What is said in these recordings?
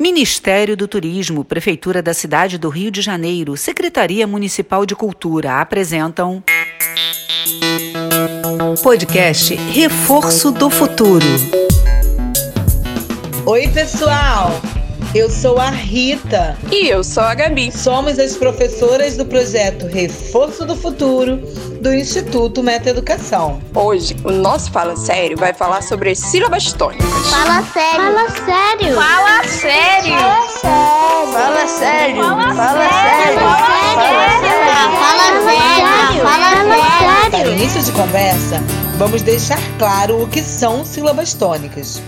Ministério do Turismo, Prefeitura da Cidade do Rio de Janeiro, Secretaria Municipal de Cultura apresentam. Podcast Reforço do Futuro. Oi, pessoal! Eu sou a Rita. E eu sou a Gabi. Somos as professoras do projeto Reforço do Futuro do Instituto Meta Educação. Hoje, o nosso Fala Sério vai falar sobre as sílabas tônicas. Fala sério. Fala sério. Fala sério. Fala sério. Fala sério. Fala sério. Fala sério. Para início de conversa, vamos deixar claro o que são sílabas tônicas.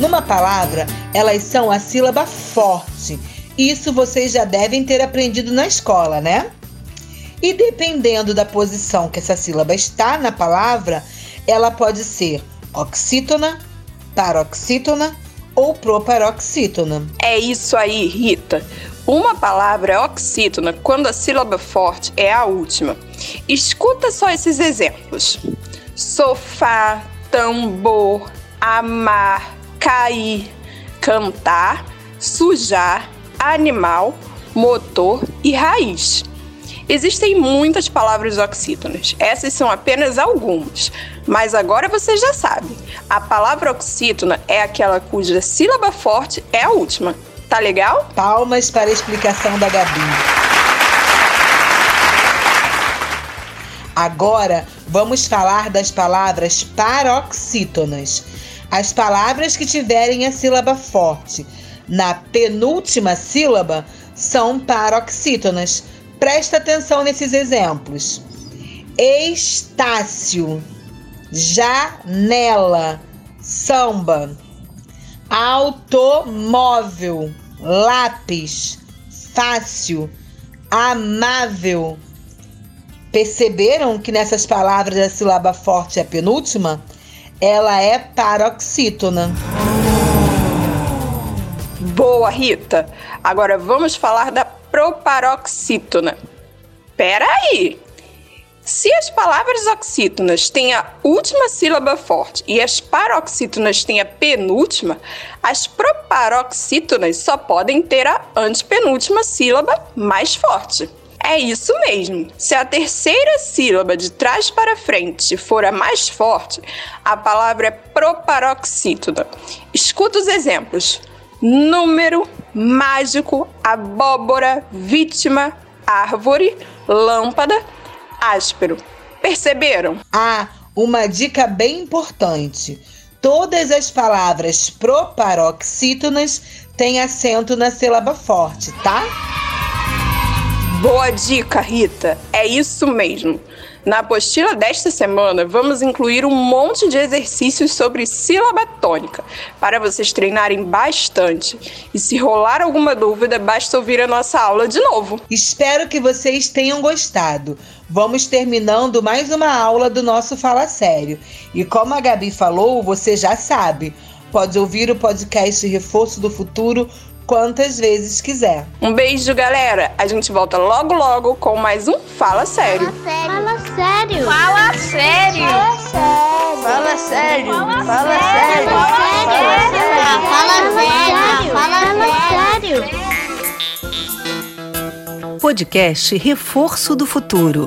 Numa palavra, elas são a sílaba forte. Isso vocês já devem ter aprendido na escola, né? E dependendo da posição que essa sílaba está na palavra, ela pode ser oxítona, paroxítona ou proparoxítona. É isso aí, Rita. Uma palavra é oxítona quando a sílaba forte é a última. Escuta só esses exemplos: sofá, tambor, amar, cair, cantar, sujar, animal, motor e raiz. Existem muitas palavras oxítonas, essas são apenas algumas, mas agora você já sabe. A palavra oxítona é aquela cuja sílaba forte é a última. Tá legal? Palmas para a explicação da Gabi. Agora vamos falar das palavras paroxítonas. As palavras que tiverem a sílaba forte na penúltima sílaba são paroxítonas. Presta atenção nesses exemplos. Estácio, janela, samba, automóvel, lápis, fácil, amável. Perceberam que nessas palavras a sílaba forte é a penúltima? Ela é paroxítona. Boa, Rita. Agora vamos falar da proparoxítona. Pera aí. Se as palavras oxítonas têm a última sílaba forte e as paroxítonas têm a penúltima, as proparoxítonas só podem ter a antepenúltima sílaba mais forte. É isso mesmo. Se a terceira sílaba de trás para frente for a mais forte, a palavra é proparoxítona. Escuta os exemplos: número, mágico, abóbora, vítima, árvore, lâmpada, áspero. Perceberam? Ah, uma dica bem importante. Todas as palavras proparoxítonas têm acento na sílaba forte, tá? Boa dica, Rita. É isso mesmo. Na apostila desta semana, vamos incluir um monte de exercícios sobre sílaba tônica, para vocês treinarem bastante. E se rolar alguma dúvida, basta ouvir a nossa aula de novo. Espero que vocês tenham gostado. Vamos terminando mais uma aula do nosso Fala Sério. E como a Gabi falou, você já sabe, pode ouvir o podcast Reforço do Futuro quantas vezes quiser. Um beijo, galera. A gente volta logo logo com mais um Fala Sério. Fala sério. Fala sério. Fala sério. Fala sério. Fala sério. Fala sério. Podcast Reforço do Futuro.